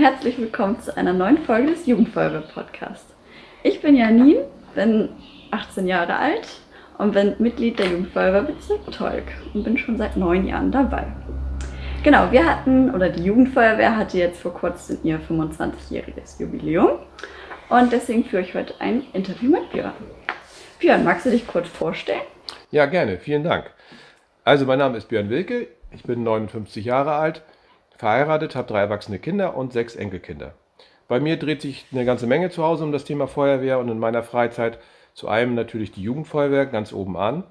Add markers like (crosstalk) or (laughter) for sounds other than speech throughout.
herzlich willkommen zu einer neuen Folge des Jugendfeuerwehr Podcasts. Ich bin Janine, bin 18 Jahre alt und bin Mitglied der Jugendfeuerwehr Bezirk Tolk und bin schon seit neun Jahren dabei. Genau, wir hatten, oder die Jugendfeuerwehr hatte jetzt vor kurzem ihr 25-jähriges Jubiläum und deswegen führe ich heute ein Interview mit Björn. Björn, magst du dich kurz vorstellen? Ja, gerne, vielen Dank. Also, mein Name ist Björn Wilke, ich bin 59 Jahre alt, verheiratet, habe drei erwachsene Kinder und sechs Enkelkinder. Bei mir dreht sich eine ganze Menge zu Hause um das Thema Feuerwehr und in meiner Freizeit zu einem natürlich die Jugendfeuerwehr ganz oben an.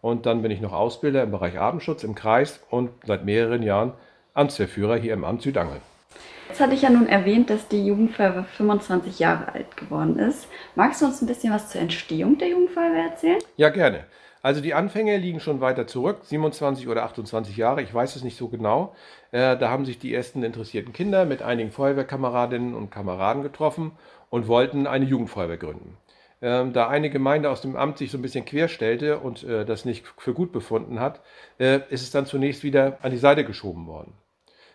Und dann bin ich noch Ausbilder im Bereich Abendschutz im Kreis und seit mehreren Jahren Amtswehrführer hier im Amt Südangel. Jetzt hatte ich ja nun erwähnt, dass die Jugendfeuerwehr 25 Jahre alt geworden ist. Magst du uns ein bisschen was zur Entstehung der Jugendfeuerwehr erzählen? Ja, gerne. Also die Anfänge liegen schon weiter zurück, 27 oder 28 Jahre, ich weiß es nicht so genau. Äh, da haben sich die ersten interessierten Kinder mit einigen Feuerwehrkameradinnen und Kameraden getroffen und wollten eine Jugendfeuerwehr gründen. Ähm, da eine Gemeinde aus dem Amt sich so ein bisschen querstellte und äh, das nicht für gut befunden hat, äh, ist es dann zunächst wieder an die Seite geschoben worden.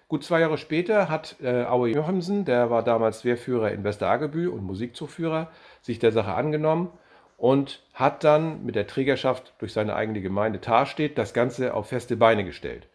Gut zwei Jahre später hat äh, Aue Johansen, der war damals Wehrführer in Westeragebü und Musikzugführer, sich der Sache angenommen und hat dann mit der Trägerschaft durch seine eigene Gemeinde Tarstedt das Ganze auf feste Beine gestellt.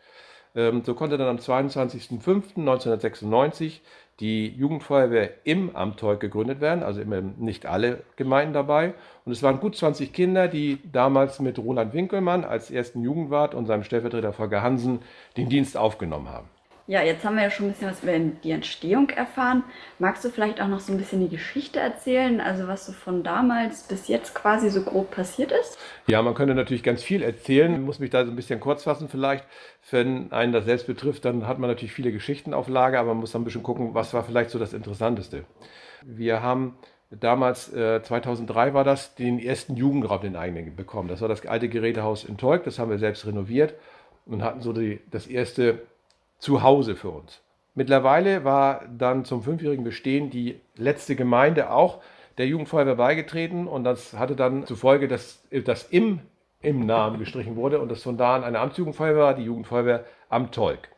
Ähm, so konnte dann am 22.05.1996 die Jugendfeuerwehr im Amt Teug gegründet werden, also immer nicht alle Gemeinden dabei. Und es waren gut 20 Kinder, die damals mit Roland Winkelmann als ersten Jugendwart und seinem Stellvertreter Volker Hansen den Dienst aufgenommen haben. Ja, jetzt haben wir ja schon ein bisschen was über die Entstehung erfahren. Magst du vielleicht auch noch so ein bisschen die Geschichte erzählen, also was so von damals bis jetzt quasi so grob passiert ist? Ja, man könnte natürlich ganz viel erzählen. Ich muss mich da so ein bisschen kurz fassen vielleicht. Wenn einen das selbst betrifft, dann hat man natürlich viele Geschichten auf Lager, aber man muss dann ein bisschen gucken, was war vielleicht so das Interessanteste. Wir haben damals, äh, 2003 war das, den ersten Jugendraum, den eigenen bekommen. Das war das alte Gerätehaus in Tolk, das haben wir selbst renoviert und hatten so die, das erste zu Hause für uns. Mittlerweile war dann zum fünfjährigen Bestehen die letzte Gemeinde auch der Jugendfeuerwehr beigetreten und das hatte dann zur Folge, dass das im, im Namen (laughs) gestrichen wurde und das von da an eine Amtsjugendfeuerwehr war, die Jugendfeuerwehr am Tolk.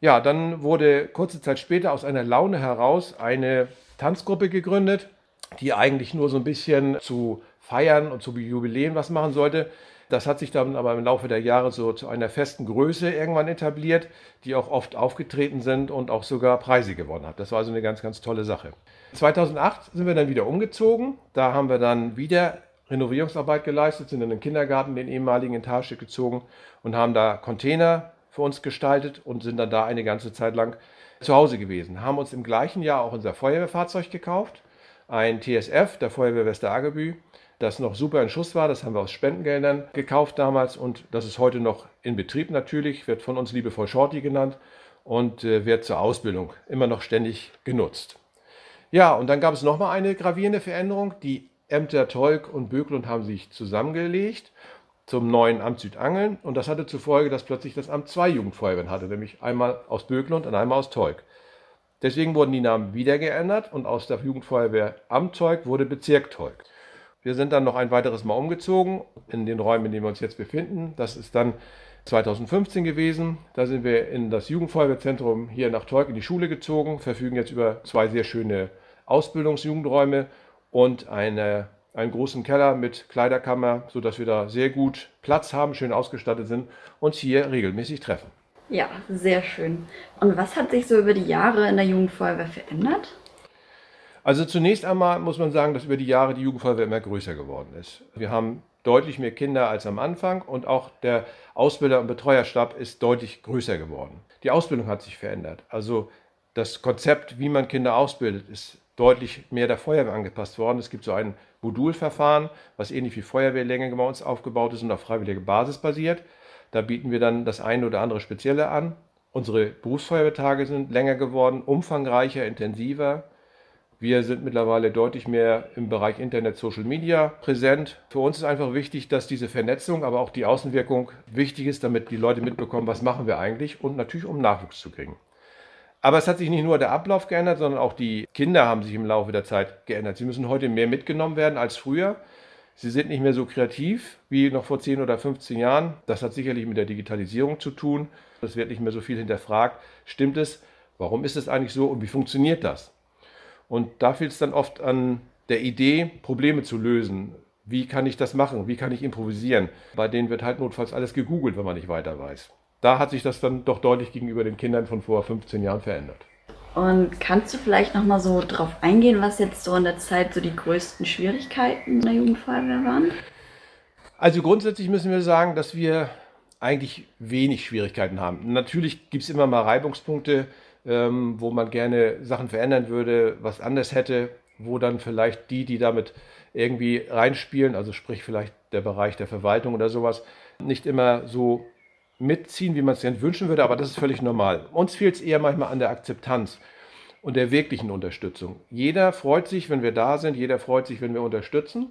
Ja, dann wurde kurze Zeit später aus einer Laune heraus eine Tanzgruppe gegründet, die eigentlich nur so ein bisschen zu feiern und zu Jubiläen was machen sollte. Das hat sich dann aber im Laufe der Jahre so zu einer festen Größe irgendwann etabliert, die auch oft aufgetreten sind und auch sogar Preise gewonnen hat. Das war also eine ganz, ganz tolle Sache. 2008 sind wir dann wieder umgezogen. Da haben wir dann wieder Renovierungsarbeit geleistet, sind in den Kindergarten, den ehemaligen in gezogen und haben da Container für uns gestaltet und sind dann da eine ganze Zeit lang zu Hause gewesen. Haben uns im gleichen Jahr auch unser Feuerwehrfahrzeug gekauft, ein TSF der Feuerwehr Westerhagebü das noch super in Schuss war. Das haben wir aus Spendengeldern gekauft damals und das ist heute noch in Betrieb natürlich, wird von uns liebevoll Shorty genannt und äh, wird zur Ausbildung immer noch ständig genutzt. Ja, und dann gab es nochmal eine gravierende Veränderung. Die Ämter Tolk und Böklund haben sich zusammengelegt zum neuen Amt Südangeln und das hatte zur Folge, dass plötzlich das Amt zwei Jugendfeuerwehren hatte, nämlich einmal aus Böklund und einmal aus Tolk. Deswegen wurden die Namen wieder geändert und aus der Jugendfeuerwehr Amt Tolk wurde Bezirk Tolk. Wir sind dann noch ein weiteres Mal umgezogen in den Räumen, in denen wir uns jetzt befinden. Das ist dann 2015 gewesen. Da sind wir in das Jugendfeuerwehrzentrum hier nach Teug in die Schule gezogen, verfügen jetzt über zwei sehr schöne Ausbildungsjugendräume und eine, einen großen Keller mit Kleiderkammer, sodass wir da sehr gut Platz haben, schön ausgestattet sind, und hier regelmäßig treffen. Ja, sehr schön. Und was hat sich so über die Jahre in der Jugendfeuerwehr verändert? Also zunächst einmal muss man sagen, dass über die Jahre die Jugendfeuerwehr immer größer geworden ist. Wir haben deutlich mehr Kinder als am Anfang und auch der Ausbilder- und Betreuerstab ist deutlich größer geworden. Die Ausbildung hat sich verändert. Also das Konzept, wie man Kinder ausbildet, ist deutlich mehr der Feuerwehr angepasst worden. Es gibt so ein Modulverfahren, was ähnlich wie Feuerwehrlänge bei uns aufgebaut ist und auf freiwilliger Basis basiert. Da bieten wir dann das eine oder andere Spezielle an. Unsere Berufsfeuerwehrtage sind länger geworden, umfangreicher, intensiver. Wir sind mittlerweile deutlich mehr im Bereich Internet, Social Media präsent. Für uns ist einfach wichtig, dass diese Vernetzung, aber auch die Außenwirkung wichtig ist, damit die Leute mitbekommen, was machen wir eigentlich und natürlich um Nachwuchs zu kriegen. Aber es hat sich nicht nur der Ablauf geändert, sondern auch die Kinder haben sich im Laufe der Zeit geändert. Sie müssen heute mehr mitgenommen werden als früher. Sie sind nicht mehr so kreativ wie noch vor 10 oder 15 Jahren. Das hat sicherlich mit der Digitalisierung zu tun. Es wird nicht mehr so viel hinterfragt. Stimmt es, Warum ist es eigentlich so und wie funktioniert das? Und da fehlt es dann oft an der Idee, Probleme zu lösen. Wie kann ich das machen? Wie kann ich improvisieren? Bei denen wird halt notfalls alles gegoogelt, wenn man nicht weiter weiß. Da hat sich das dann doch deutlich gegenüber den Kindern von vor 15 Jahren verändert. Und kannst du vielleicht noch mal so drauf eingehen, was jetzt so in der Zeit so die größten Schwierigkeiten in der Jugendfeuerwehr waren? Also grundsätzlich müssen wir sagen, dass wir eigentlich wenig Schwierigkeiten haben. Natürlich gibt es immer mal Reibungspunkte, ähm, wo man gerne Sachen verändern würde, was anders hätte, wo dann vielleicht die, die damit irgendwie reinspielen, also sprich vielleicht der Bereich der Verwaltung oder sowas, nicht immer so mitziehen, wie man es denn wünschen würde, aber das ist völlig normal. Uns fehlt es eher manchmal an der Akzeptanz und der wirklichen Unterstützung. Jeder freut sich, wenn wir da sind, jeder freut sich, wenn wir unterstützen.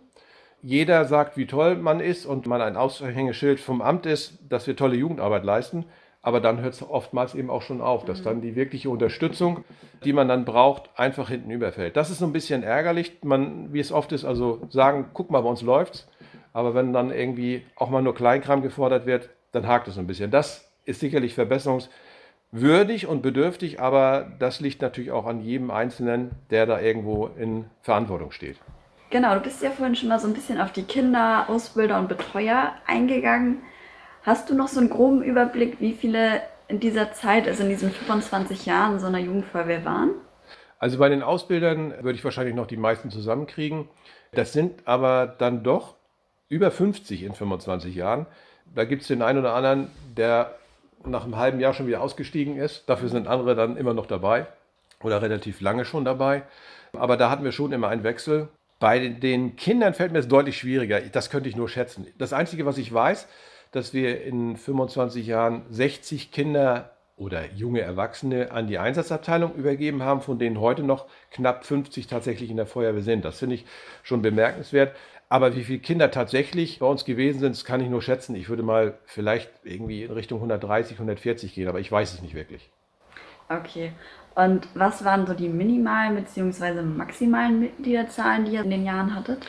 Jeder sagt, wie toll man ist und man ein Aushängeschild vom Amt ist, dass wir tolle Jugendarbeit leisten. Aber dann hört es oftmals eben auch schon auf, dass mhm. dann die wirkliche Unterstützung, die man dann braucht, einfach hinten überfällt. Das ist so ein bisschen ärgerlich. Man, wie es oft ist, also sagen, guck mal, bei uns läuft's. Aber wenn dann irgendwie auch mal nur Kleinkram gefordert wird, dann hakt es ein bisschen. Das ist sicherlich verbesserungswürdig und bedürftig, aber das liegt natürlich auch an jedem Einzelnen, der da irgendwo in Verantwortung steht. Genau, du bist ja vorhin schon mal so ein bisschen auf die Kinder, Ausbilder und Betreuer eingegangen. Hast du noch so einen groben Überblick, wie viele in dieser Zeit, also in diesen 25 Jahren so einer Jugendfeuerwehr waren? Also bei den Ausbildern würde ich wahrscheinlich noch die meisten zusammenkriegen. Das sind aber dann doch über 50 in 25 Jahren. Da gibt es den einen oder anderen, der nach einem halben Jahr schon wieder ausgestiegen ist. Dafür sind andere dann immer noch dabei oder relativ lange schon dabei. Aber da hatten wir schon immer einen Wechsel. Bei den Kindern fällt mir es deutlich schwieriger. Das könnte ich nur schätzen. Das Einzige, was ich weiß, dass wir in 25 Jahren 60 Kinder oder junge Erwachsene an die Einsatzabteilung übergeben haben, von denen heute noch knapp 50 tatsächlich in der Feuerwehr sind. Das finde ich schon bemerkenswert. Aber wie viele Kinder tatsächlich bei uns gewesen sind, das kann ich nur schätzen. Ich würde mal vielleicht irgendwie in Richtung 130, 140 gehen, aber ich weiß es nicht wirklich. Okay. Und was waren so die minimalen bzw. maximalen Mitgliederzahlen, die ihr in den Jahren hattet?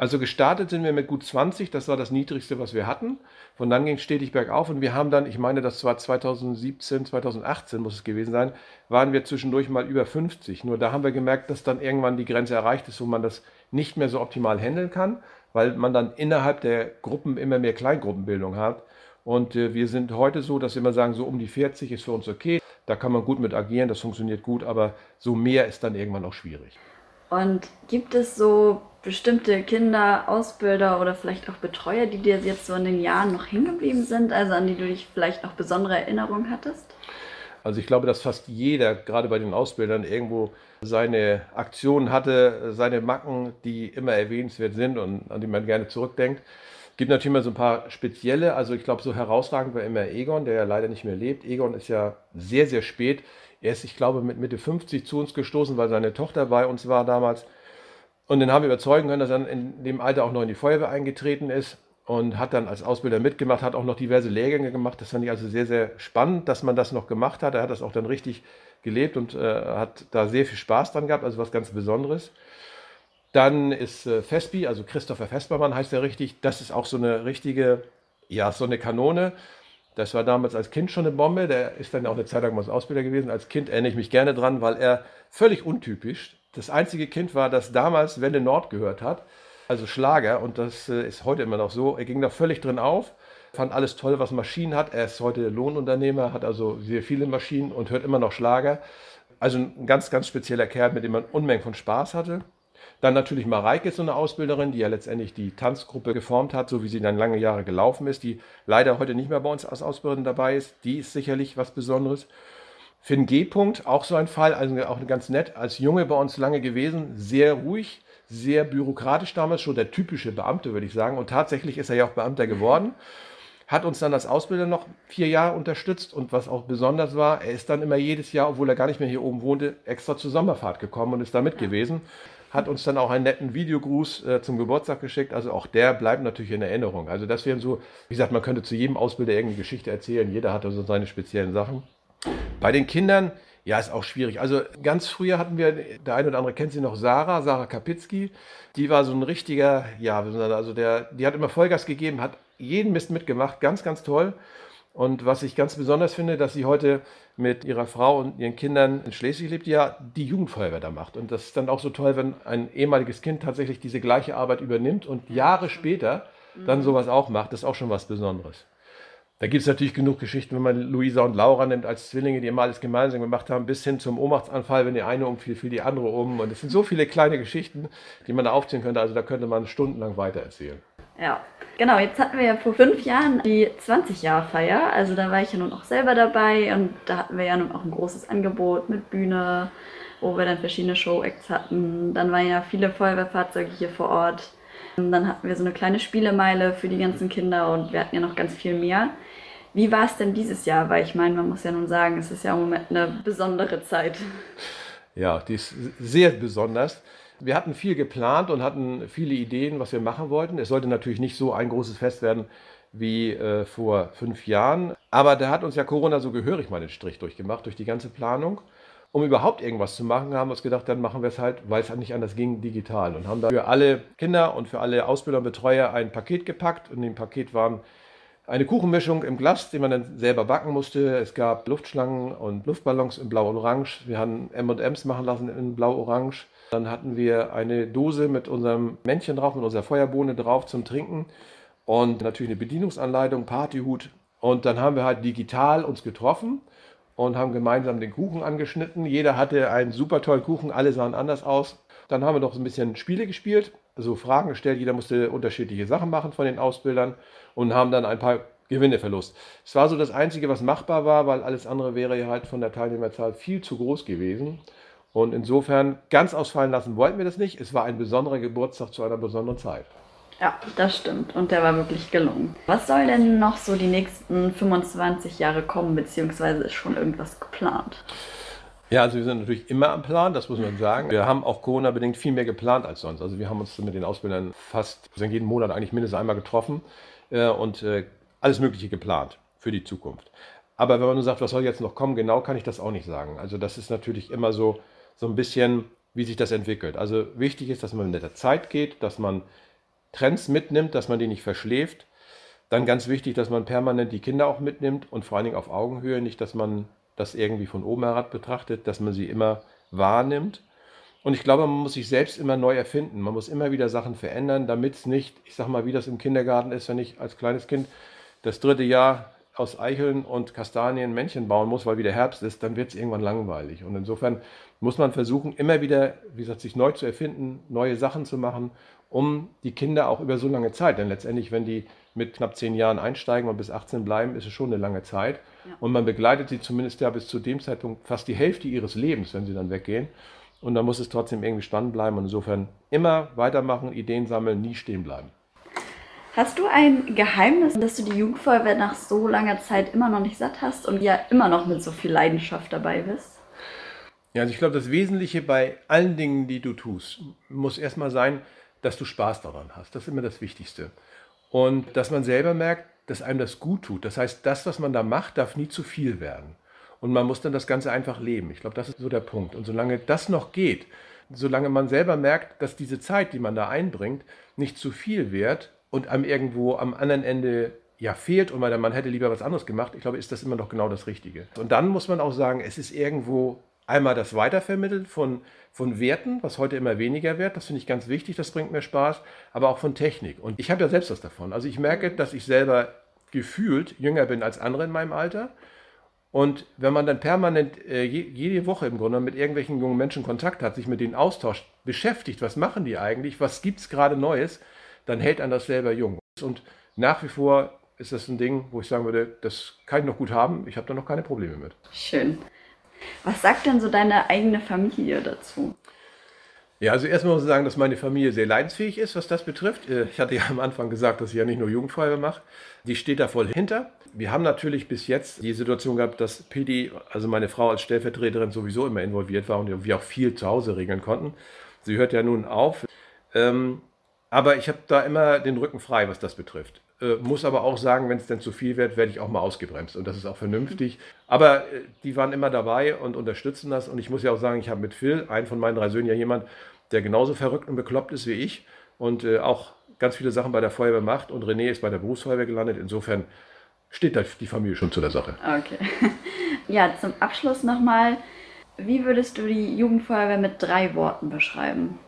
Also gestartet sind wir mit gut 20, das war das niedrigste, was wir hatten. Von dann ging es stetig bergauf und wir haben dann, ich meine, das war 2017, 2018 muss es gewesen sein, waren wir zwischendurch mal über 50. Nur da haben wir gemerkt, dass dann irgendwann die Grenze erreicht ist, wo man das nicht mehr so optimal handeln kann, weil man dann innerhalb der Gruppen immer mehr Kleingruppenbildung hat. Und äh, wir sind heute so, dass wir immer sagen, so um die 40 ist für uns okay. Da kann man gut mit agieren, das funktioniert gut, aber so mehr ist dann irgendwann auch schwierig. Und gibt es so bestimmte Kinder, Ausbilder oder vielleicht auch Betreuer, die dir jetzt so in den Jahren noch hingeblieben sind, also an die du dich vielleicht noch besondere Erinnerungen hattest? Also ich glaube, dass fast jeder, gerade bei den Ausbildern, irgendwo seine Aktionen hatte, seine Macken, die immer erwähnenswert sind und an die man gerne zurückdenkt. Es gibt natürlich immer so ein paar spezielle, also ich glaube, so herausragend war immer Egon, der ja leider nicht mehr lebt. Egon ist ja sehr, sehr spät. Er ist, ich glaube, mit Mitte 50 zu uns gestoßen, weil seine Tochter bei uns war damals. Und den haben wir überzeugen können, dass er in dem Alter auch noch in die Feuerwehr eingetreten ist und hat dann als Ausbilder mitgemacht, hat auch noch diverse Lehrgänge gemacht. Das fand ich also sehr, sehr spannend, dass man das noch gemacht hat. Er hat das auch dann richtig gelebt und äh, hat da sehr viel Spaß dran gehabt, also was ganz Besonderes. Dann ist äh, Vespi, also Christopher Vespermann heißt er richtig. Das ist auch so eine richtige, ja, so eine Kanone. Das war damals als Kind schon eine Bombe. Der ist dann auch eine Zeit lang mal als Ausbilder gewesen. Als Kind erinnere ich mich gerne dran, weil er völlig untypisch das einzige Kind war, das damals Wende Nord gehört hat, also Schlager. Und das äh, ist heute immer noch so. Er ging da völlig drin auf, fand alles toll, was Maschinen hat. Er ist heute Lohnunternehmer, hat also sehr viele Maschinen und hört immer noch Schlager. Also ein ganz, ganz spezieller Kerl, mit dem man Unmengen von Spaß hatte. Dann natürlich Mareike, so eine Ausbilderin, die ja letztendlich die Tanzgruppe geformt hat, so wie sie dann lange Jahre gelaufen ist, die leider heute nicht mehr bei uns als Ausbilderin dabei ist. Die ist sicherlich was Besonderes. Finn G. -Punkt, auch so ein Fall, also auch ganz nett, als Junge bei uns lange gewesen, sehr ruhig, sehr bürokratisch damals, schon der typische Beamte, würde ich sagen. Und tatsächlich ist er ja auch Beamter geworden. Hat uns dann als Ausbilder noch vier Jahre unterstützt und was auch besonders war, er ist dann immer jedes Jahr, obwohl er gar nicht mehr hier oben wohnte, extra zur Sommerfahrt gekommen und ist da mit gewesen hat uns dann auch einen netten Videogruß äh, zum Geburtstag geschickt. Also auch der bleibt natürlich in Erinnerung. Also das wären so, wie gesagt, man könnte zu jedem Ausbilder irgendeine Geschichte erzählen. Jeder hat also seine speziellen Sachen. Bei den Kindern, ja, ist auch schwierig. Also ganz früher hatten wir, der eine oder andere kennt sie noch, Sarah, Sarah Kapitzki. Die war so ein richtiger, ja, also der, die hat immer Vollgas gegeben, hat jeden Mist mitgemacht, ganz, ganz toll. Und was ich ganz besonders finde, dass sie heute mit ihrer Frau und ihren Kindern in Schleswig lebt, die ja die Jugendfeuerwehr da macht. Und das ist dann auch so toll, wenn ein ehemaliges Kind tatsächlich diese gleiche Arbeit übernimmt und Jahre später dann sowas auch macht. Das ist auch schon was Besonderes. Da gibt es natürlich genug Geschichten, wenn man Luisa und Laura nimmt als Zwillinge, die immer alles gemeinsam gemacht haben, bis hin zum Ohnmachtsanfall, wenn die eine umfiel, fiel die andere um. Und es sind so viele kleine Geschichten, die man da aufziehen könnte. Also da könnte man stundenlang weiter erzählen. Ja, genau. Jetzt hatten wir ja vor fünf Jahren die 20-Jahr-Feier. Also da war ich ja nun auch selber dabei und da hatten wir ja nun auch ein großes Angebot mit Bühne, wo wir dann verschiedene Show-Acts hatten. Dann waren ja viele Feuerwehrfahrzeuge hier vor Ort. Dann hatten wir so eine kleine Spielemeile für die ganzen Kinder und wir hatten ja noch ganz viel mehr. Wie war es denn dieses Jahr? Weil ich meine, man muss ja nun sagen, es ist ja im Moment eine besondere Zeit. Ja, die ist sehr besonders. Wir hatten viel geplant und hatten viele Ideen, was wir machen wollten. Es sollte natürlich nicht so ein großes Fest werden wie äh, vor fünf Jahren. Aber da hat uns ja Corona so gehörig mal den Strich durchgemacht, durch die ganze Planung. Um überhaupt irgendwas zu machen, haben wir uns gedacht, dann machen wir es halt, weil es halt nicht anders ging, digital. Und haben da für alle Kinder und für alle Ausbilder und Betreuer ein Paket gepackt. Und in dem Paket waren eine Kuchenmischung im Glas, die man dann selber backen musste. Es gab Luftschlangen und Luftballons in Blau und Orange. Wir haben M&M's machen lassen in Blau-Orange. Dann hatten wir eine Dose mit unserem Männchen drauf, mit unserer Feuerbohne drauf zum Trinken und natürlich eine Bedienungsanleitung, Partyhut. Und dann haben wir halt digital uns getroffen und haben gemeinsam den Kuchen angeschnitten. Jeder hatte einen super tollen Kuchen, alle sahen anders aus. Dann haben wir noch ein bisschen Spiele gespielt, also Fragen gestellt. Jeder musste unterschiedliche Sachen machen von den Ausbildern und haben dann ein paar Gewinneverlust. Es war so das Einzige, was machbar war, weil alles andere wäre ja halt von der Teilnehmerzahl viel zu groß gewesen. Und insofern ganz ausfallen lassen wollten wir das nicht. Es war ein besonderer Geburtstag zu einer besonderen Zeit. Ja, das stimmt. Und der war wirklich gelungen. Was soll denn noch so die nächsten 25 Jahre kommen, beziehungsweise ist schon irgendwas geplant? Ja, also wir sind natürlich immer am Plan, das muss man sagen. Wir haben auch Corona-bedingt viel mehr geplant als sonst. Also wir haben uns mit den Ausbildern fast jeden Monat eigentlich mindestens einmal getroffen äh, und äh, alles Mögliche geplant für die Zukunft. Aber wenn man nur sagt, was soll jetzt noch kommen, genau kann ich das auch nicht sagen. Also das ist natürlich immer so, so ein bisschen, wie sich das entwickelt. Also wichtig ist, dass man mit der Zeit geht, dass man Trends mitnimmt, dass man die nicht verschläft. Dann ganz wichtig, dass man permanent die Kinder auch mitnimmt und vor allen Dingen auf Augenhöhe, nicht, dass man das irgendwie von oben herab betrachtet, dass man sie immer wahrnimmt. Und ich glaube, man muss sich selbst immer neu erfinden. Man muss immer wieder Sachen verändern, damit es nicht, ich sage mal, wie das im Kindergarten ist, wenn ich als kleines Kind das dritte Jahr aus Eicheln und Kastanien Männchen bauen muss, weil wieder Herbst ist, dann wird es irgendwann langweilig. Und insofern muss man versuchen, immer wieder, wie gesagt, sich neu zu erfinden, neue Sachen zu machen, um die Kinder auch über so lange Zeit, denn letztendlich, wenn die mit knapp zehn Jahren einsteigen und bis 18 bleiben, ist es schon eine lange Zeit. Ja. Und man begleitet sie zumindest ja bis zu dem Zeitpunkt fast die Hälfte ihres Lebens, wenn sie dann weggehen. Und dann muss es trotzdem irgendwie spannend bleiben und insofern immer weitermachen, Ideen sammeln, nie stehen bleiben. Hast du ein Geheimnis, dass du die Jugendfeuerwehr nach so langer Zeit immer noch nicht satt hast und ja immer noch mit so viel Leidenschaft dabei bist? Ja, also ich glaube, das Wesentliche bei allen Dingen, die du tust, muss erstmal sein, dass du Spaß daran hast. Das ist immer das Wichtigste. Und dass man selber merkt, dass einem das gut tut. Das heißt, das, was man da macht, darf nie zu viel werden. Und man muss dann das Ganze einfach leben. Ich glaube, das ist so der Punkt. Und solange das noch geht, solange man selber merkt, dass diese Zeit, die man da einbringt, nicht zu viel wird und einem irgendwo am anderen Ende ja fehlt und man, man hätte lieber was anderes gemacht, ich glaube, ist das immer noch genau das Richtige. Und dann muss man auch sagen, es ist irgendwo einmal das Weitervermitteln von, von Werten, was heute immer weniger wird, das finde ich ganz wichtig, das bringt mir Spaß, aber auch von Technik. Und ich habe ja selbst was davon. Also ich merke, dass ich selber gefühlt jünger bin als andere in meinem Alter. Und wenn man dann permanent äh, jede Woche im Grunde mit irgendwelchen jungen Menschen Kontakt hat, sich mit denen austauscht, beschäftigt, was machen die eigentlich, was gibt es gerade Neues, dann hält einen das selber jung. Und nach wie vor ist das ein Ding, wo ich sagen würde, das kann ich noch gut haben, ich habe da noch keine Probleme mit. Schön. Was sagt denn so deine eigene Familie dazu? Ja, also erstmal muss ich sagen, dass meine Familie sehr leidensfähig ist, was das betrifft. Äh, ich hatte ja am Anfang gesagt, dass ich ja nicht nur Jugendfeuerwehr mache. Die steht da voll hinter. Wir haben natürlich bis jetzt die Situation gehabt, dass PD, also meine Frau als Stellvertreterin sowieso immer involviert war und wir auch viel zu Hause regeln konnten. Sie hört ja nun auf. Ähm, aber ich habe da immer den Rücken frei, was das betrifft. Äh, muss aber auch sagen, wenn es denn zu viel wird, werde ich auch mal ausgebremst. Und das ist auch vernünftig. Aber äh, die waren immer dabei und unterstützen das. Und ich muss ja auch sagen, ich habe mit Phil, einen von meinen drei Söhnen, ja jemand, der genauso verrückt und bekloppt ist wie ich und äh, auch ganz viele Sachen bei der Feuerwehr macht. Und René ist bei der Berufsfeuerwehr gelandet. Insofern steht da die Familie schon zu der Sache. Okay. (laughs) Ja, zum Abschluss nochmal, wie würdest du die Jugendfeuerwehr mit drei Worten beschreiben?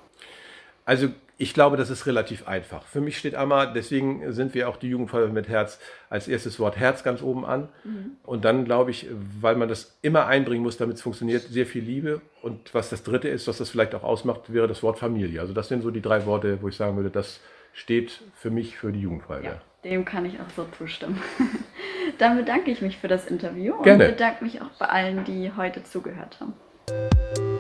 Also ich glaube, das ist relativ einfach. Für mich steht einmal, deswegen sind wir auch die Jugendfeuerwehr mit Herz, als erstes Wort Herz ganz oben an. Mhm. Und dann glaube ich, weil man das immer einbringen muss, damit es funktioniert, sehr viel Liebe. Und was das dritte ist, was das vielleicht auch ausmacht, wäre das Wort Familie. Also das sind so die drei Worte, wo ich sagen würde, das steht für mich für die Jugendfeuerwehr. Ja, dem kann ich auch so zustimmen. (laughs) dann bedanke ich mich für das Interview Gerne. und bedanke mich auch bei allen, die heute zugehört haben.